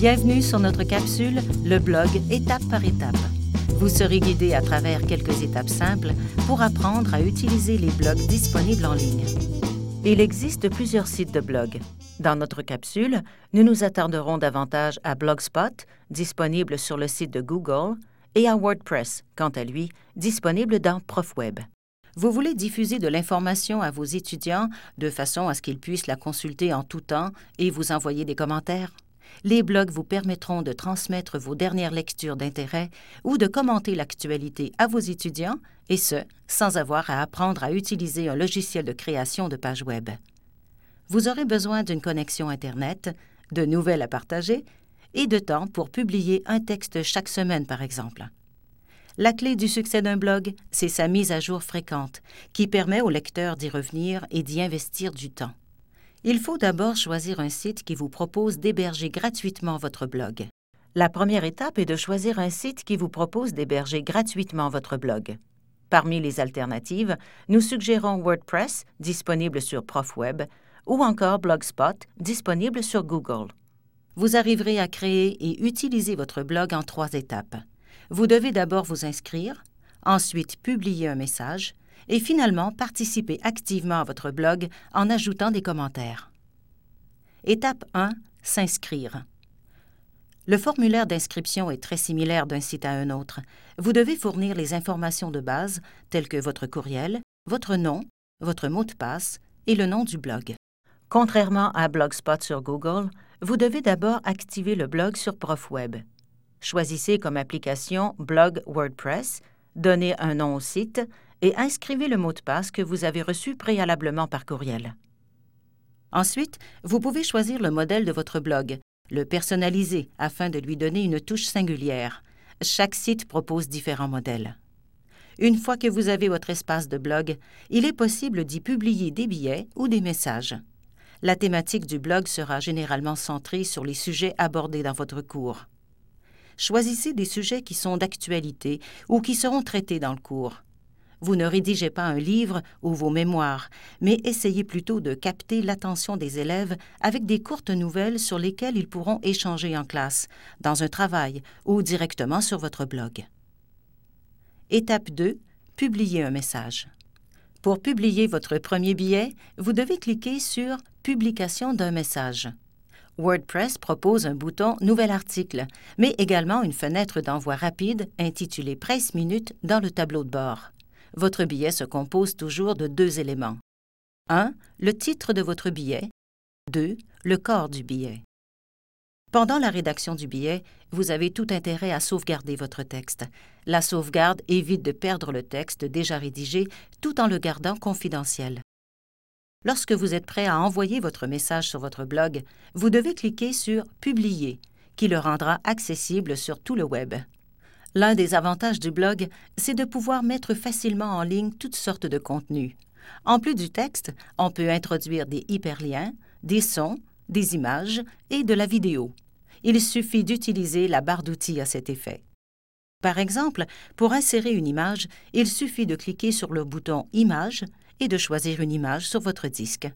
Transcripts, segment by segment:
Bienvenue sur notre capsule, le blog étape par étape. Vous serez guidé à travers quelques étapes simples pour apprendre à utiliser les blogs disponibles en ligne. Il existe plusieurs sites de blogs. Dans notre capsule, nous nous attarderons davantage à Blogspot, disponible sur le site de Google, et à WordPress, quant à lui, disponible dans ProfWeb. Vous voulez diffuser de l'information à vos étudiants de façon à ce qu'ils puissent la consulter en tout temps et vous envoyer des commentaires? Les blogs vous permettront de transmettre vos dernières lectures d'intérêt ou de commenter l'actualité à vos étudiants, et ce, sans avoir à apprendre à utiliser un logiciel de création de pages Web. Vous aurez besoin d'une connexion Internet, de nouvelles à partager et de temps pour publier un texte chaque semaine, par exemple. La clé du succès d'un blog, c'est sa mise à jour fréquente, qui permet au lecteur d'y revenir et d'y investir du temps. Il faut d'abord choisir un site qui vous propose d'héberger gratuitement votre blog. La première étape est de choisir un site qui vous propose d'héberger gratuitement votre blog. Parmi les alternatives, nous suggérons WordPress, disponible sur ProfWeb, ou encore Blogspot, disponible sur Google. Vous arriverez à créer et utiliser votre blog en trois étapes. Vous devez d'abord vous inscrire, ensuite publier un message et finalement participer activement à votre blog en ajoutant des commentaires. Étape 1. S'inscrire. Le formulaire d'inscription est très similaire d'un site à un autre. Vous devez fournir les informations de base telles que votre courriel, votre nom, votre mot de passe et le nom du blog. Contrairement à Blogspot sur Google, vous devez d'abord activer le blog sur ProfWeb. Choisissez comme application Blog WordPress, donnez un nom au site et inscrivez le mot de passe que vous avez reçu préalablement par courriel. Ensuite, vous pouvez choisir le modèle de votre blog, le personnaliser afin de lui donner une touche singulière. Chaque site propose différents modèles. Une fois que vous avez votre espace de blog, il est possible d'y publier des billets ou des messages. La thématique du blog sera généralement centrée sur les sujets abordés dans votre cours. Choisissez des sujets qui sont d'actualité ou qui seront traités dans le cours. Vous ne rédigez pas un livre ou vos mémoires, mais essayez plutôt de capter l'attention des élèves avec des courtes nouvelles sur lesquelles ils pourront échanger en classe, dans un travail ou directement sur votre blog. Étape 2. Publier un message. Pour publier votre premier billet, vous devez cliquer sur Publication d'un message. WordPress propose un bouton Nouvel article, mais également une fenêtre d'envoi rapide intitulée Presse minute dans le tableau de bord. Votre billet se compose toujours de deux éléments. 1. Le titre de votre billet. 2. Le corps du billet. Pendant la rédaction du billet, vous avez tout intérêt à sauvegarder votre texte. La sauvegarde évite de perdre le texte déjà rédigé tout en le gardant confidentiel. Lorsque vous êtes prêt à envoyer votre message sur votre blog, vous devez cliquer sur Publier, qui le rendra accessible sur tout le web. L'un des avantages du blog, c'est de pouvoir mettre facilement en ligne toutes sortes de contenus. En plus du texte, on peut introduire des hyperliens, des sons, des images et de la vidéo. Il suffit d'utiliser la barre d'outils à cet effet. Par exemple, pour insérer une image, il suffit de cliquer sur le bouton Image et de choisir une image sur votre disque.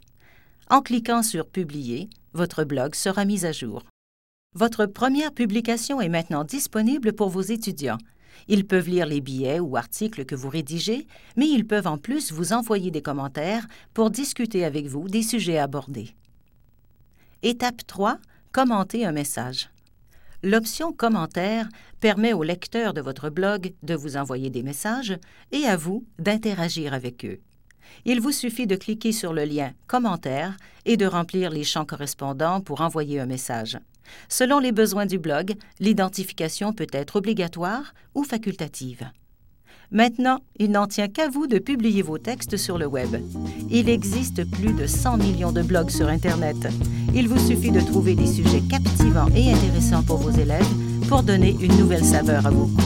En cliquant sur Publier, votre blog sera mis à jour. Votre première publication est maintenant disponible pour vos étudiants. Ils peuvent lire les billets ou articles que vous rédigez, mais ils peuvent en plus vous envoyer des commentaires pour discuter avec vous des sujets abordés. Étape 3. Commenter un message. L'option Commentaire permet aux lecteurs de votre blog de vous envoyer des messages et à vous d'interagir avec eux. Il vous suffit de cliquer sur le lien Commentaire et de remplir les champs correspondants pour envoyer un message. Selon les besoins du blog, l'identification peut être obligatoire ou facultative. Maintenant, il n'en tient qu'à vous de publier vos textes sur le web. Il existe plus de 100 millions de blogs sur Internet. Il vous suffit de trouver des sujets captivants et intéressants pour vos élèves pour donner une nouvelle saveur à vos cours.